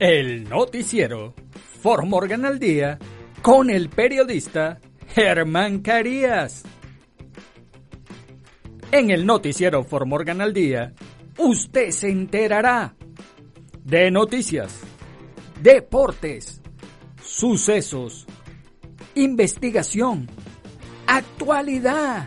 El noticiero For Morgan al día con el periodista Germán Carías. En el noticiero For Morgan al día, usted se enterará de noticias, deportes, sucesos, investigación, actualidad.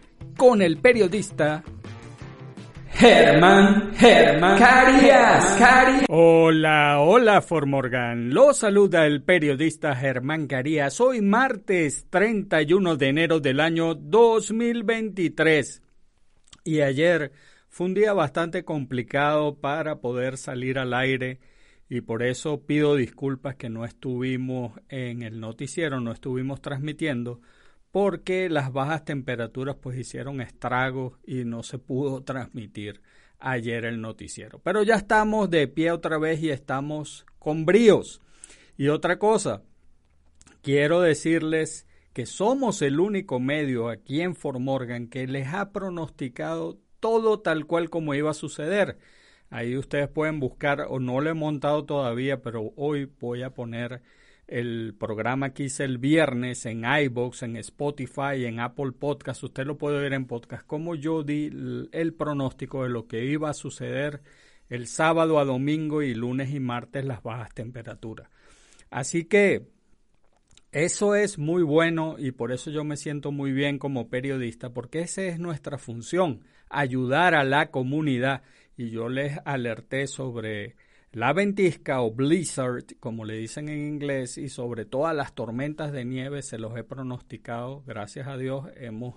con el periodista Germán, Germán Carías, Carías. Hola, hola Formorgan. Lo saluda el periodista Germán Carías. Hoy martes 31 de enero del año 2023. Y ayer fue un día bastante complicado para poder salir al aire y por eso pido disculpas que no estuvimos en el noticiero, no estuvimos transmitiendo porque las bajas temperaturas pues hicieron estragos y no se pudo transmitir ayer el noticiero. Pero ya estamos de pie otra vez y estamos con bríos. Y otra cosa, quiero decirles que somos el único medio aquí en Formorgan que les ha pronosticado todo tal cual como iba a suceder. Ahí ustedes pueden buscar, o no lo he montado todavía, pero hoy voy a poner el programa que hice el viernes en iBox, en Spotify, en Apple Podcast. Usted lo puede ver en podcast. Como yo di el pronóstico de lo que iba a suceder el sábado a domingo y lunes y martes las bajas temperaturas. Así que eso es muy bueno y por eso yo me siento muy bien como periodista, porque esa es nuestra función, ayudar a la comunidad. Y yo les alerté sobre la ventisca o blizzard, como le dicen en inglés, y sobre todas las tormentas de nieve se los he pronosticado. Gracias a Dios hemos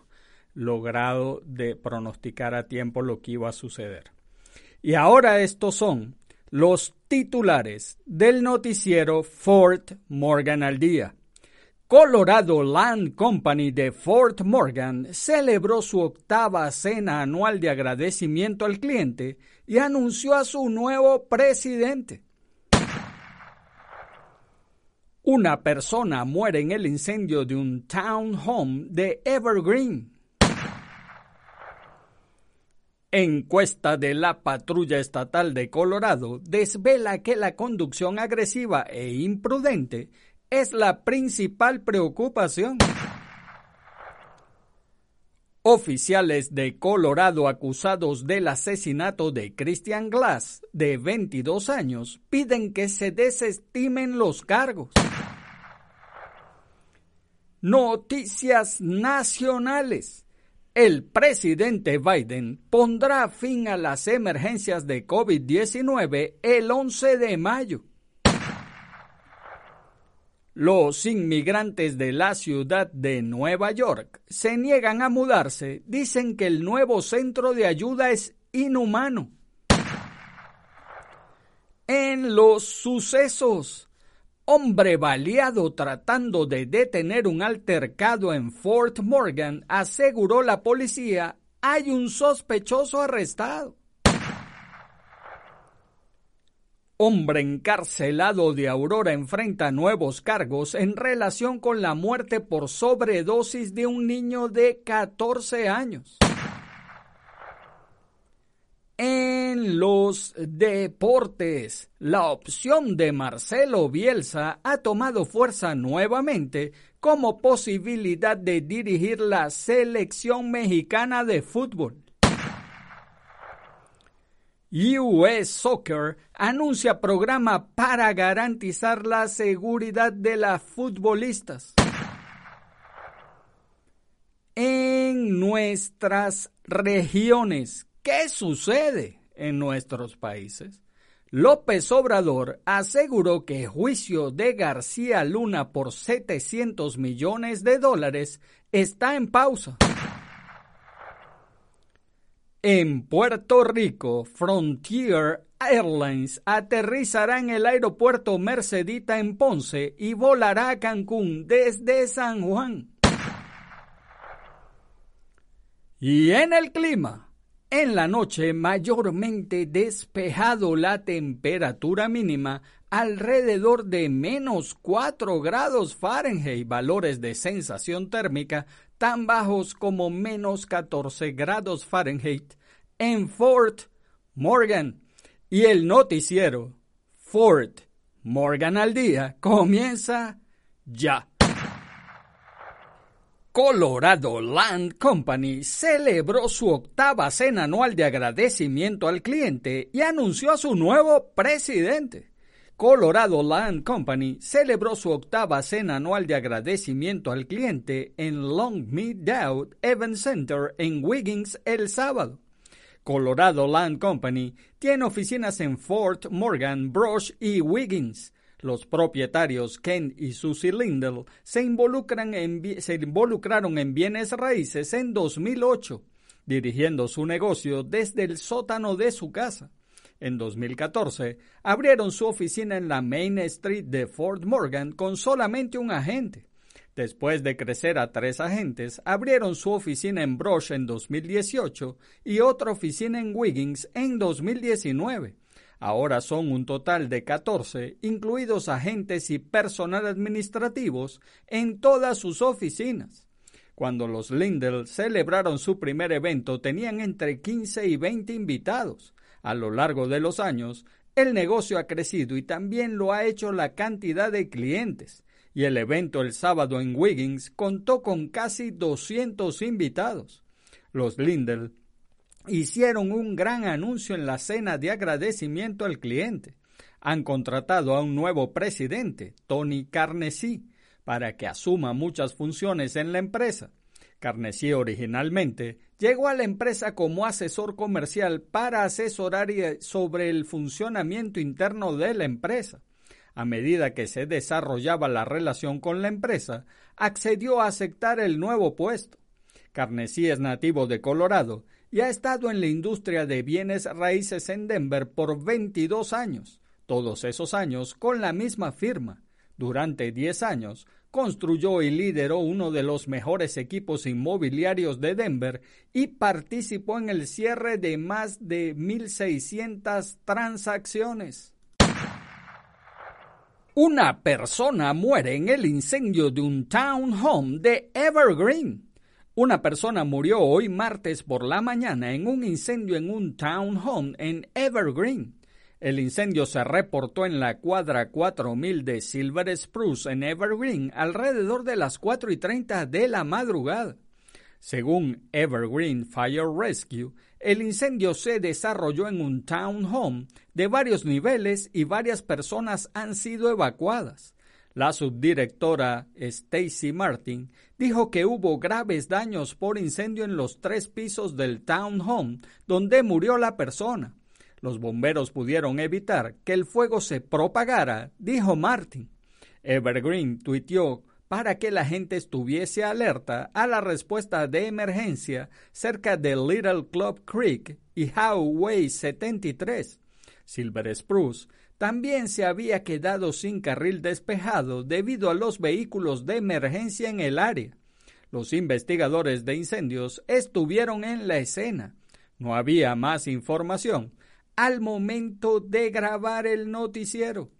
logrado de pronosticar a tiempo lo que iba a suceder. Y ahora estos son los titulares del noticiero Fort Morgan al día. Colorado Land Company de Fort Morgan celebró su octava cena anual de agradecimiento al cliente y anunció a su nuevo presidente. Una persona muere en el incendio de un townhome de Evergreen. Encuesta de la Patrulla Estatal de Colorado desvela que la conducción agresiva e imprudente es la principal preocupación. Oficiales de Colorado acusados del asesinato de Christian Glass, de 22 años, piden que se desestimen los cargos. Noticias nacionales. El presidente Biden pondrá fin a las emergencias de COVID-19 el 11 de mayo. Los inmigrantes de la ciudad de Nueva York se niegan a mudarse, dicen que el nuevo centro de ayuda es inhumano. En los sucesos, hombre baleado tratando de detener un altercado en Fort Morgan, aseguró la policía, hay un sospechoso arrestado. Hombre encarcelado de Aurora enfrenta nuevos cargos en relación con la muerte por sobredosis de un niño de 14 años. En los deportes, la opción de Marcelo Bielsa ha tomado fuerza nuevamente como posibilidad de dirigir la selección mexicana de fútbol. US Soccer anuncia programa para garantizar la seguridad de las futbolistas. En nuestras regiones, ¿qué sucede en nuestros países? López Obrador aseguró que el juicio de García Luna por 700 millones de dólares está en pausa. En Puerto Rico, Frontier Airlines aterrizará en el aeropuerto Mercedita en Ponce y volará a Cancún desde San Juan. Y en el clima, en la noche mayormente despejado la temperatura mínima alrededor de menos 4 grados Fahrenheit, valores de sensación térmica tan bajos como menos 14 grados Fahrenheit en Fort Morgan. Y el noticiero Fort Morgan al día comienza ya. Colorado Land Company celebró su octava cena anual de agradecimiento al cliente y anunció a su nuevo presidente. Colorado Land Company celebró su octava cena anual de agradecimiento al cliente en Long Meadow Event Center en Wiggins el sábado. Colorado Land Company tiene oficinas en Fort Morgan, Brush y Wiggins. Los propietarios Ken y Susie Lindell se, se involucraron en bienes raíces en 2008, dirigiendo su negocio desde el sótano de su casa. En 2014, abrieron su oficina en la Main Street de Fort Morgan con solamente un agente. Después de crecer a tres agentes, abrieron su oficina en Brush en 2018 y otra oficina en Wiggins en 2019. Ahora son un total de 14, incluidos agentes y personal administrativos, en todas sus oficinas. Cuando los Lindell celebraron su primer evento tenían entre 15 y 20 invitados. A lo largo de los años, el negocio ha crecido y también lo ha hecho la cantidad de clientes, y el evento el sábado en Wiggins contó con casi 200 invitados. Los Lindell hicieron un gran anuncio en la cena de agradecimiento al cliente. Han contratado a un nuevo presidente, Tony Carnegie, para que asuma muchas funciones en la empresa. Carnegie originalmente llegó a la empresa como asesor comercial para asesorar sobre el funcionamiento interno de la empresa. A medida que se desarrollaba la relación con la empresa, accedió a aceptar el nuevo puesto. Carnegie es nativo de Colorado y ha estado en la industria de bienes raíces en Denver por 22 años, todos esos años con la misma firma. Durante 10 años construyó y lideró uno de los mejores equipos inmobiliarios de Denver y participó en el cierre de más de 1.600 transacciones. Una persona muere en el incendio de un townhome de Evergreen. Una persona murió hoy martes por la mañana en un incendio en un townhome en Evergreen. El incendio se reportó en la cuadra 4000 de Silver Spruce en Evergreen alrededor de las 4 y 30 de la madrugada. Según Evergreen Fire Rescue, el incendio se desarrolló en un townhome de varios niveles y varias personas han sido evacuadas. La subdirectora Stacy Martin dijo que hubo graves daños por incendio en los tres pisos del townhome donde murió la persona. Los bomberos pudieron evitar que el fuego se propagara, dijo Martin. Evergreen tuiteó para que la gente estuviese alerta a la respuesta de emergencia cerca de Little Club Creek y Highway 73. Silver Spruce también se había quedado sin carril despejado debido a los vehículos de emergencia en el área. Los investigadores de incendios estuvieron en la escena. No había más información, al momento de grabar el noticiero.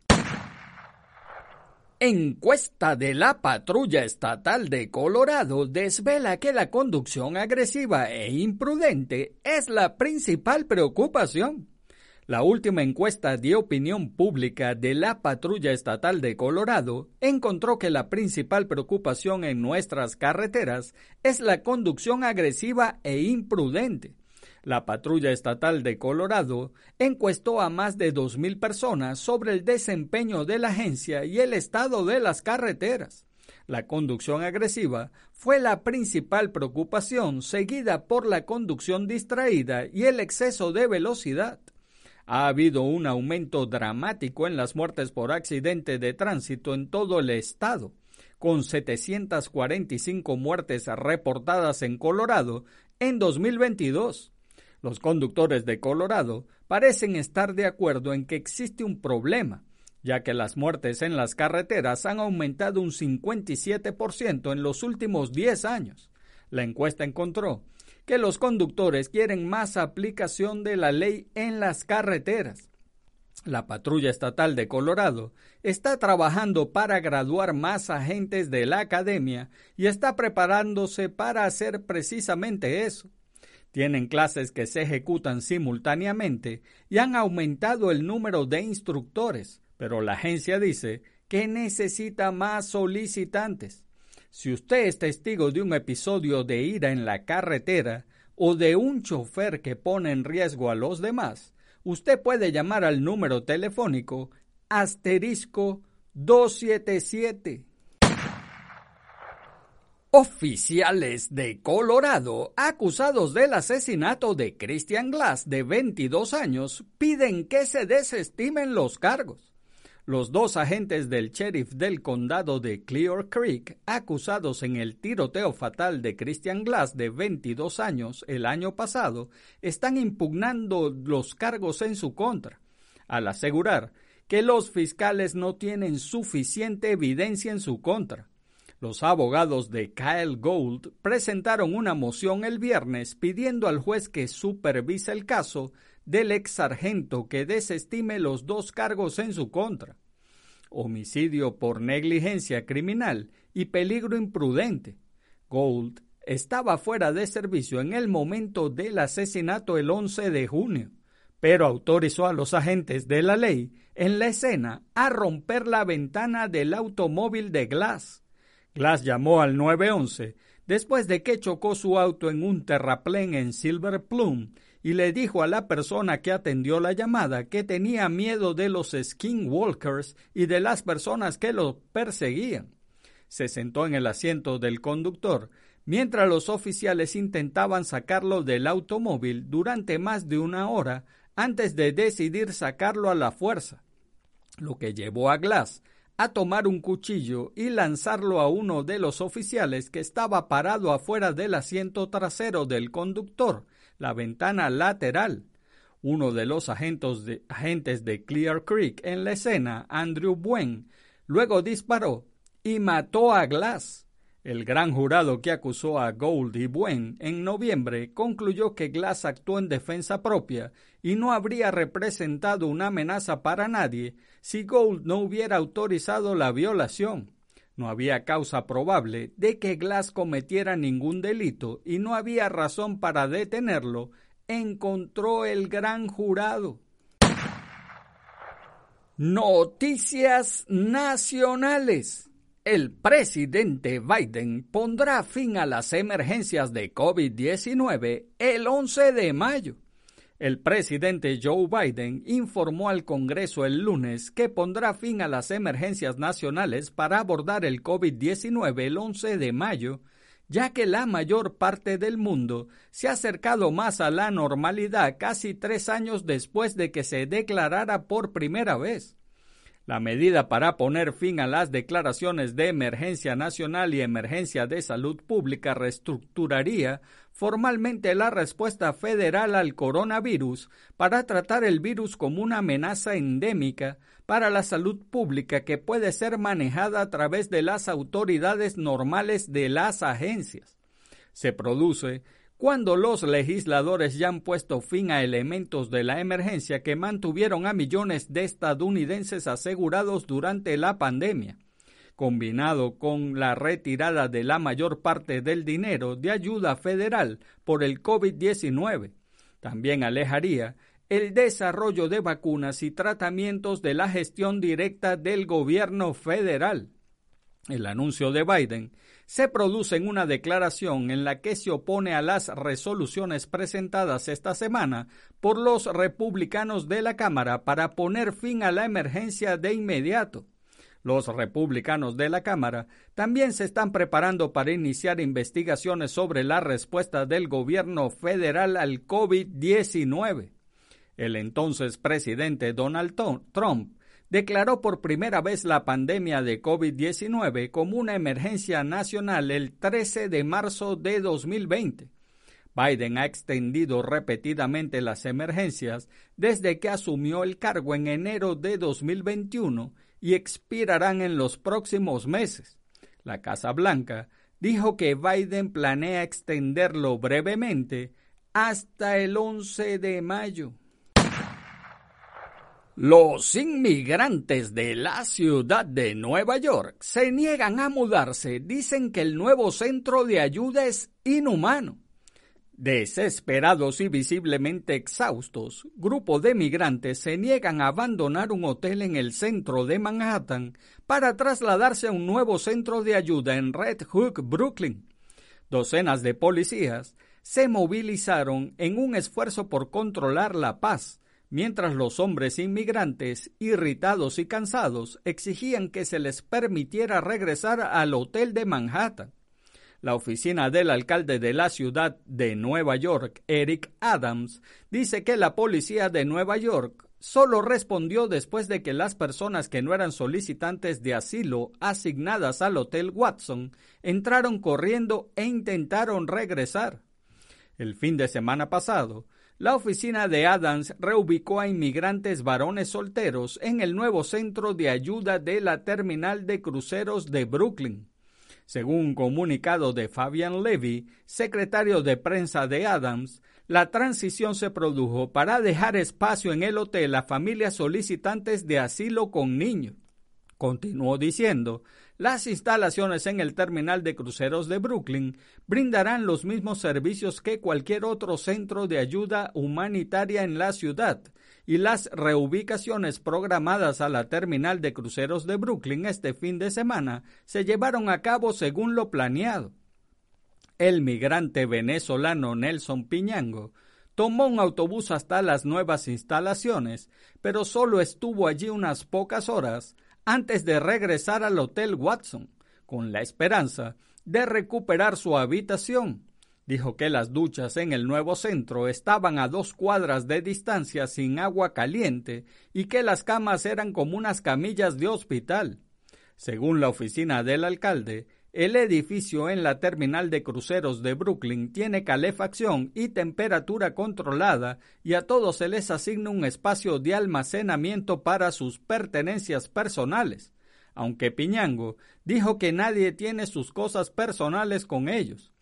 Encuesta de la patrulla estatal de Colorado desvela que la conducción agresiva e imprudente es la principal preocupación. La última encuesta de opinión pública de la patrulla estatal de Colorado encontró que la principal preocupación en nuestras carreteras es la conducción agresiva e imprudente. La patrulla estatal de Colorado encuestó a más de 2.000 personas sobre el desempeño de la agencia y el estado de las carreteras. La conducción agresiva fue la principal preocupación, seguida por la conducción distraída y el exceso de velocidad. Ha habido un aumento dramático en las muertes por accidente de tránsito en todo el estado, con 745 muertes reportadas en Colorado en 2022. Los conductores de Colorado parecen estar de acuerdo en que existe un problema, ya que las muertes en las carreteras han aumentado un 57% en los últimos 10 años. La encuesta encontró que los conductores quieren más aplicación de la ley en las carreteras. La patrulla estatal de Colorado está trabajando para graduar más agentes de la academia y está preparándose para hacer precisamente eso. Tienen clases que se ejecutan simultáneamente y han aumentado el número de instructores, pero la agencia dice que necesita más solicitantes. Si usted es testigo de un episodio de ira en la carretera o de un chofer que pone en riesgo a los demás, usted puede llamar al número telefónico asterisco 277. Oficiales de Colorado, acusados del asesinato de Christian Glass de 22 años, piden que se desestimen los cargos. Los dos agentes del sheriff del condado de Clear Creek, acusados en el tiroteo fatal de Christian Glass de 22 años el año pasado, están impugnando los cargos en su contra, al asegurar que los fiscales no tienen suficiente evidencia en su contra. Los abogados de Kyle Gold presentaron una moción el viernes pidiendo al juez que supervise el caso del ex sargento que desestime los dos cargos en su contra. Homicidio por negligencia criminal y peligro imprudente. Gold estaba fuera de servicio en el momento del asesinato el 11 de junio, pero autorizó a los agentes de la ley en la escena a romper la ventana del automóvil de Glass Glass llamó al 911 después de que chocó su auto en un terraplén en Silver Plum y le dijo a la persona que atendió la llamada que tenía miedo de los skinwalkers y de las personas que lo perseguían. Se sentó en el asiento del conductor mientras los oficiales intentaban sacarlo del automóvil durante más de una hora antes de decidir sacarlo a la fuerza, lo que llevó a Glass a tomar un cuchillo y lanzarlo a uno de los oficiales que estaba parado afuera del asiento trasero del conductor, la ventana lateral. Uno de los agentes de, agentes de Clear Creek en la escena, Andrew Buen, luego disparó y mató a Glass. El gran jurado que acusó a Gold y Buen en noviembre concluyó que Glass actuó en defensa propia y no habría representado una amenaza para nadie si Gold no hubiera autorizado la violación. No había causa probable de que Glass cometiera ningún delito y no había razón para detenerlo, encontró el gran jurado. Noticias nacionales. El presidente Biden pondrá fin a las emergencias de COVID-19 el 11 de mayo. El presidente Joe Biden informó al Congreso el lunes que pondrá fin a las emergencias nacionales para abordar el COVID-19 el 11 de mayo, ya que la mayor parte del mundo se ha acercado más a la normalidad casi tres años después de que se declarara por primera vez. La medida para poner fin a las declaraciones de emergencia nacional y emergencia de salud pública reestructuraría formalmente la respuesta federal al coronavirus para tratar el virus como una amenaza endémica para la salud pública que puede ser manejada a través de las autoridades normales de las agencias. Se produce cuando los legisladores ya han puesto fin a elementos de la emergencia que mantuvieron a millones de estadounidenses asegurados durante la pandemia, combinado con la retirada de la mayor parte del dinero de ayuda federal por el COVID-19. También alejaría el desarrollo de vacunas y tratamientos de la gestión directa del gobierno federal. El anuncio de Biden se produce en una declaración en la que se opone a las resoluciones presentadas esta semana por los republicanos de la Cámara para poner fin a la emergencia de inmediato. Los republicanos de la Cámara también se están preparando para iniciar investigaciones sobre la respuesta del gobierno federal al COVID-19. El entonces presidente Donald Trump declaró por primera vez la pandemia de COVID-19 como una emergencia nacional el 13 de marzo de 2020. Biden ha extendido repetidamente las emergencias desde que asumió el cargo en enero de 2021 y expirarán en los próximos meses. La Casa Blanca dijo que Biden planea extenderlo brevemente hasta el 11 de mayo. Los inmigrantes de la ciudad de Nueva York se niegan a mudarse. Dicen que el nuevo centro de ayuda es inhumano. Desesperados y visiblemente exhaustos, grupos de migrantes se niegan a abandonar un hotel en el centro de Manhattan para trasladarse a un nuevo centro de ayuda en Red Hook, Brooklyn. Docenas de policías se movilizaron en un esfuerzo por controlar la paz mientras los hombres inmigrantes, irritados y cansados, exigían que se les permitiera regresar al hotel de Manhattan. La oficina del alcalde de la ciudad de Nueva York, Eric Adams, dice que la policía de Nueva York solo respondió después de que las personas que no eran solicitantes de asilo asignadas al Hotel Watson entraron corriendo e intentaron regresar. El fin de semana pasado, la oficina de Adams reubicó a inmigrantes varones solteros en el nuevo centro de ayuda de la terminal de cruceros de Brooklyn. Según un comunicado de Fabian Levy, secretario de prensa de Adams, la transición se produjo para dejar espacio en el hotel a familias solicitantes de asilo con niños. Continuó diciendo, las instalaciones en el terminal de cruceros de Brooklyn brindarán los mismos servicios que cualquier otro centro de ayuda humanitaria en la ciudad, y las reubicaciones programadas a la terminal de cruceros de Brooklyn este fin de semana se llevaron a cabo según lo planeado. El migrante venezolano Nelson Piñango tomó un autobús hasta las nuevas instalaciones, pero solo estuvo allí unas pocas horas antes de regresar al Hotel Watson, con la esperanza de recuperar su habitación. Dijo que las duchas en el nuevo centro estaban a dos cuadras de distancia sin agua caliente y que las camas eran como unas camillas de hospital. Según la oficina del alcalde, el edificio en la terminal de cruceros de Brooklyn tiene calefacción y temperatura controlada y a todos se les asigna un espacio de almacenamiento para sus pertenencias personales, aunque Piñango dijo que nadie tiene sus cosas personales con ellos.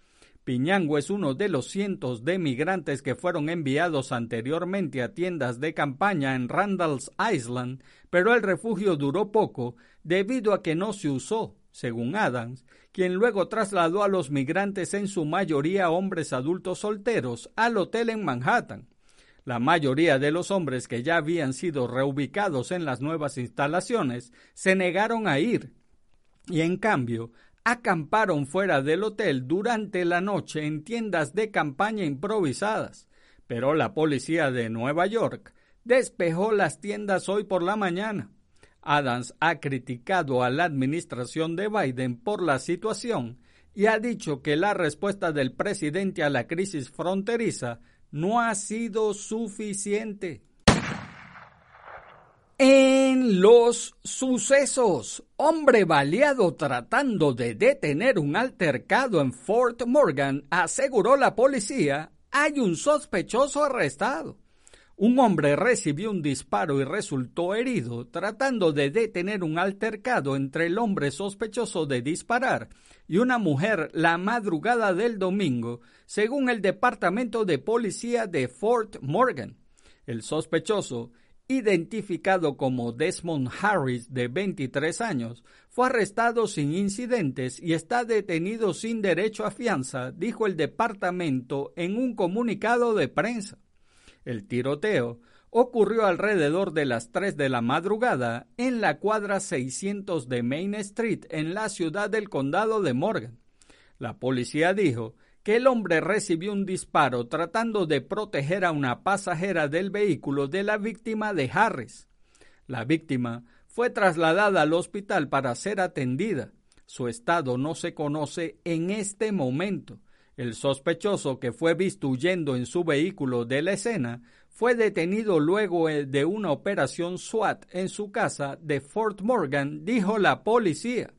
Piñango es uno de los cientos de migrantes que fueron enviados anteriormente a tiendas de campaña en Randall's Island, pero el refugio duró poco debido a que no se usó según Adams, quien luego trasladó a los migrantes, en su mayoría hombres adultos solteros, al hotel en Manhattan. La mayoría de los hombres que ya habían sido reubicados en las nuevas instalaciones se negaron a ir y en cambio acamparon fuera del hotel durante la noche en tiendas de campaña improvisadas. Pero la policía de Nueva York despejó las tiendas hoy por la mañana. Adams ha criticado a la administración de Biden por la situación y ha dicho que la respuesta del presidente a la crisis fronteriza no ha sido suficiente. En los sucesos, hombre baleado tratando de detener un altercado en Fort Morgan, aseguró la policía, hay un sospechoso arrestado. Un hombre recibió un disparo y resultó herido tratando de detener un altercado entre el hombre sospechoso de disparar y una mujer la madrugada del domingo, según el Departamento de Policía de Fort Morgan. El sospechoso, identificado como Desmond Harris de 23 años, fue arrestado sin incidentes y está detenido sin derecho a fianza, dijo el departamento en un comunicado de prensa. El tiroteo ocurrió alrededor de las 3 de la madrugada en la cuadra 600 de Main Street en la ciudad del condado de Morgan. La policía dijo que el hombre recibió un disparo tratando de proteger a una pasajera del vehículo de la víctima de Harris. La víctima fue trasladada al hospital para ser atendida. Su estado no se conoce en este momento. El sospechoso que fue visto huyendo en su vehículo de la escena fue detenido luego eh, de una operación SWAT en su casa de Fort Morgan, dijo la policía.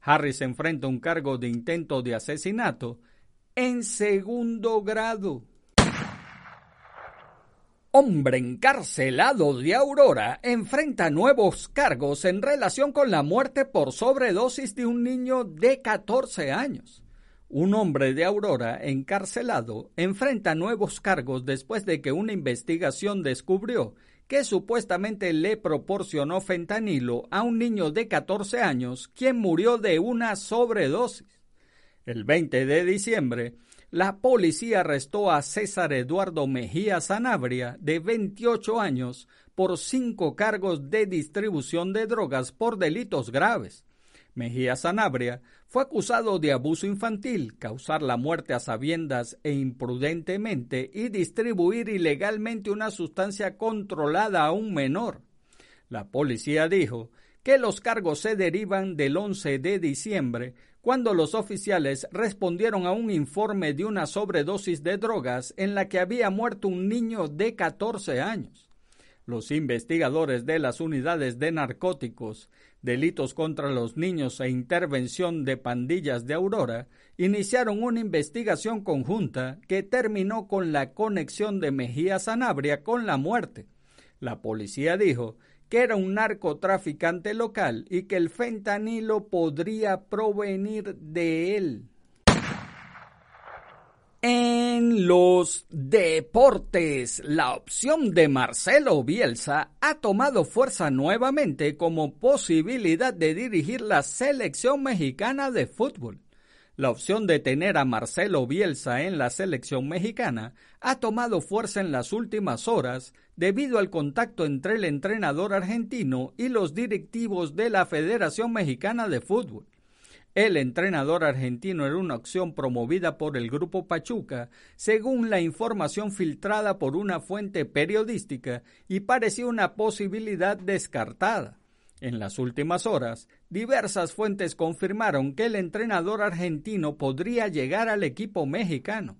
Harris enfrenta un cargo de intento de asesinato en segundo grado. Hombre encarcelado de Aurora enfrenta nuevos cargos en relación con la muerte por sobredosis de un niño de 14 años. Un hombre de Aurora encarcelado enfrenta nuevos cargos después de que una investigación descubrió que supuestamente le proporcionó fentanilo a un niño de 14 años quien murió de una sobredosis. El 20 de diciembre, la policía arrestó a César Eduardo Mejía Sanabria, de 28 años, por cinco cargos de distribución de drogas por delitos graves. Mejía Sanabria fue acusado de abuso infantil, causar la muerte a sabiendas e imprudentemente y distribuir ilegalmente una sustancia controlada a un menor. La policía dijo que los cargos se derivan del 11 de diciembre, cuando los oficiales respondieron a un informe de una sobredosis de drogas en la que había muerto un niño de 14 años. Los investigadores de las unidades de narcóticos delitos contra los niños e intervención de pandillas de Aurora, iniciaron una investigación conjunta que terminó con la conexión de Mejía Sanabria con la muerte. La policía dijo que era un narcotraficante local y que el fentanilo podría provenir de él. En los deportes, la opción de Marcelo Bielsa ha tomado fuerza nuevamente como posibilidad de dirigir la selección mexicana de fútbol. La opción de tener a Marcelo Bielsa en la selección mexicana ha tomado fuerza en las últimas horas debido al contacto entre el entrenador argentino y los directivos de la Federación Mexicana de Fútbol. El entrenador argentino era una opción promovida por el grupo Pachuca, según la información filtrada por una fuente periodística, y parecía una posibilidad descartada. En las últimas horas, diversas fuentes confirmaron que el entrenador argentino podría llegar al equipo mexicano.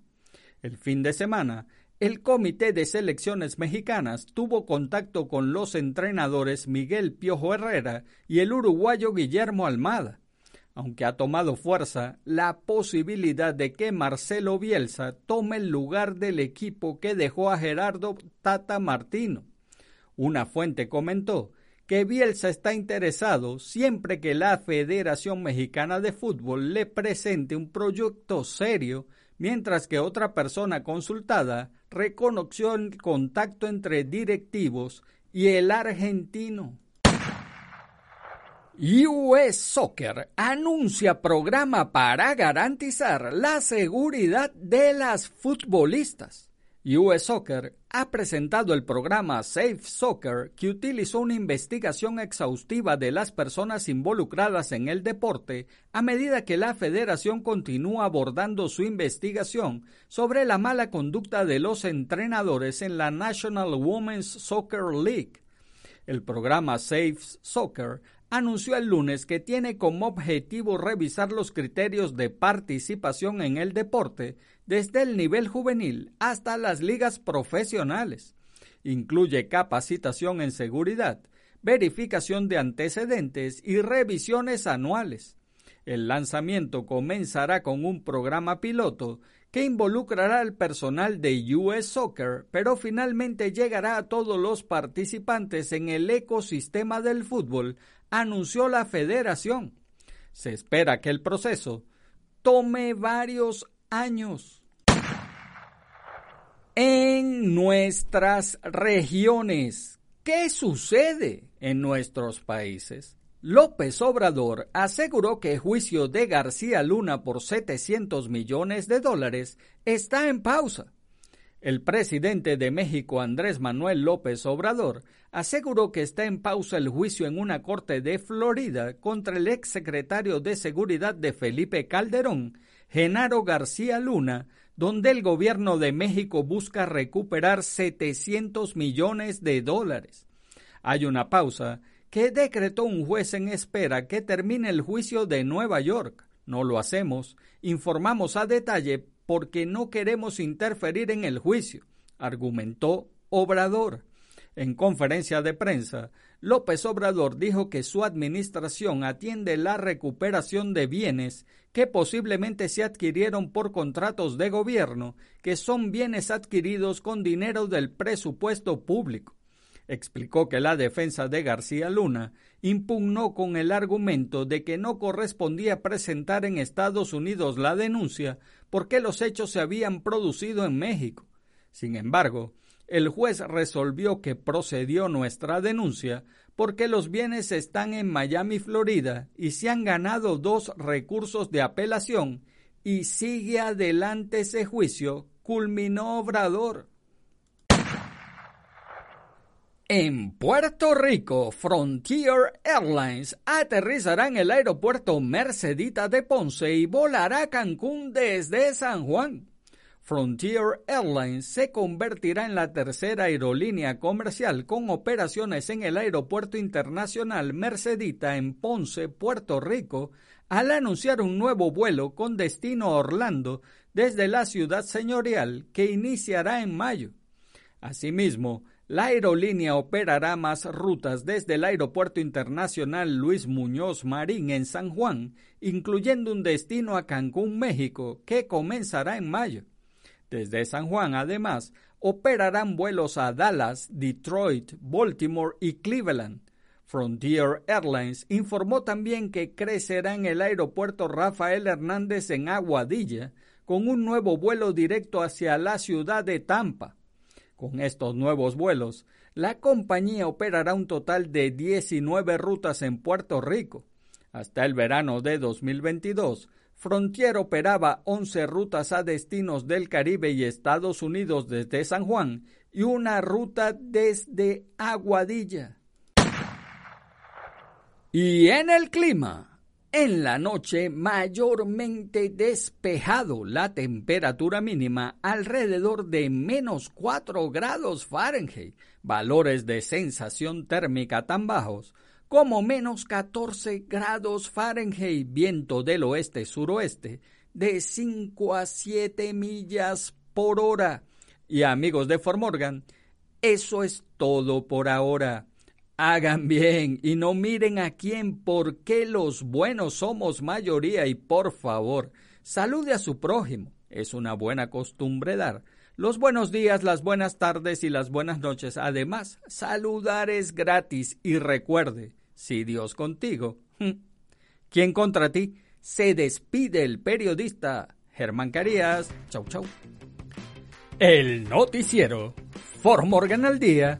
El fin de semana, el Comité de Selecciones Mexicanas tuvo contacto con los entrenadores Miguel Piojo Herrera y el uruguayo Guillermo Almada aunque ha tomado fuerza la posibilidad de que Marcelo Bielsa tome el lugar del equipo que dejó a Gerardo Tata Martino. Una fuente comentó que Bielsa está interesado siempre que la Federación Mexicana de Fútbol le presente un proyecto serio, mientras que otra persona consultada reconoció el contacto entre directivos y el argentino. US Soccer anuncia programa para garantizar la seguridad de las futbolistas. US Soccer ha presentado el programa Safe Soccer que utilizó una investigación exhaustiva de las personas involucradas en el deporte a medida que la federación continúa abordando su investigación sobre la mala conducta de los entrenadores en la National Women's Soccer League. El programa Safe Soccer anunció el lunes que tiene como objetivo revisar los criterios de participación en el deporte desde el nivel juvenil hasta las ligas profesionales. Incluye capacitación en seguridad, verificación de antecedentes y revisiones anuales. El lanzamiento comenzará con un programa piloto que involucrará al personal de US Soccer, pero finalmente llegará a todos los participantes en el ecosistema del fútbol anunció la federación. Se espera que el proceso tome varios años. En nuestras regiones, ¿qué sucede en nuestros países? López Obrador aseguró que el juicio de García Luna por 700 millones de dólares está en pausa El presidente de México, Andrés Manuel López Obrador, aseguró que está en pausa el juicio en una corte de Florida contra el exsecretario de Seguridad de Felipe Calderón, Genaro García Luna, donde el gobierno de México busca recuperar 700 millones de dólares. Hay una pausa que decretó un juez en espera que termine el juicio de Nueva York. No lo hacemos, informamos a detalle porque no queremos interferir en el juicio, argumentó Obrador. En conferencia de prensa, López Obrador dijo que su administración atiende la recuperación de bienes que posiblemente se adquirieron por contratos de gobierno, que son bienes adquiridos con dinero del presupuesto público explicó que la defensa de García Luna impugnó con el argumento de que no correspondía presentar en Estados Unidos la denuncia porque los hechos se habían producido en México. Sin embargo, el juez resolvió que procedió nuestra denuncia porque los bienes están en Miami, Florida, y se han ganado dos recursos de apelación y sigue adelante ese juicio, culminó Obrador. En Puerto Rico, Frontier Airlines aterrizará en el aeropuerto Mercedita de Ponce y volará a Cancún desde San Juan. Frontier Airlines se convertirá en la tercera aerolínea comercial con operaciones en el Aeropuerto Internacional Mercedita en Ponce, Puerto Rico, al anunciar un nuevo vuelo con destino a Orlando desde la ciudad señorial que iniciará en mayo. Asimismo, la aerolínea operará más rutas desde el Aeropuerto Internacional Luis Muñoz Marín en San Juan, incluyendo un destino a Cancún, México, que comenzará en mayo. Desde San Juan, además, operarán vuelos a Dallas, Detroit, Baltimore y Cleveland. Frontier Airlines informó también que crecerá en el aeropuerto Rafael Hernández en Aguadilla, con un nuevo vuelo directo hacia la ciudad de Tampa. Con estos nuevos vuelos, la compañía operará un total de 19 rutas en Puerto Rico. Hasta el verano de 2022, Frontier operaba 11 rutas a destinos del Caribe y Estados Unidos desde San Juan y una ruta desde Aguadilla. Y en el clima. En la noche mayormente despejado, la temperatura mínima alrededor de menos 4 grados Fahrenheit, valores de sensación térmica tan bajos como menos 14 grados Fahrenheit, viento del oeste-suroeste de 5 a 7 millas por hora. Y amigos de Formorgan, eso es todo por ahora. Hagan bien y no miren a quién porque los buenos somos mayoría y por favor, salude a su prójimo. Es una buena costumbre dar. Los buenos días, las buenas tardes y las buenas noches. Además, saludar es gratis y recuerde, si Dios contigo, ¿quién contra ti? Se despide el periodista Germán Carías. Chau, chau. El noticiero Formorgan al día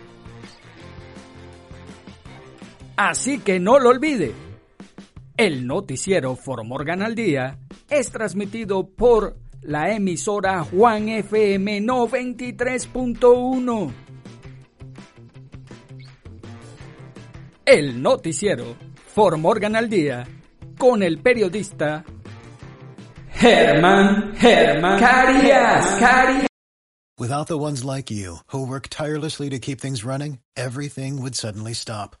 Así que no lo olvide. El noticiero Formorgan al Día es transmitido por la emisora Juan FM 93.1. El noticiero Formorgan al Día con el periodista Germán Germán Carías. Carías. Without the ones like you, who work tirelessly to keep things running, everything would suddenly stop.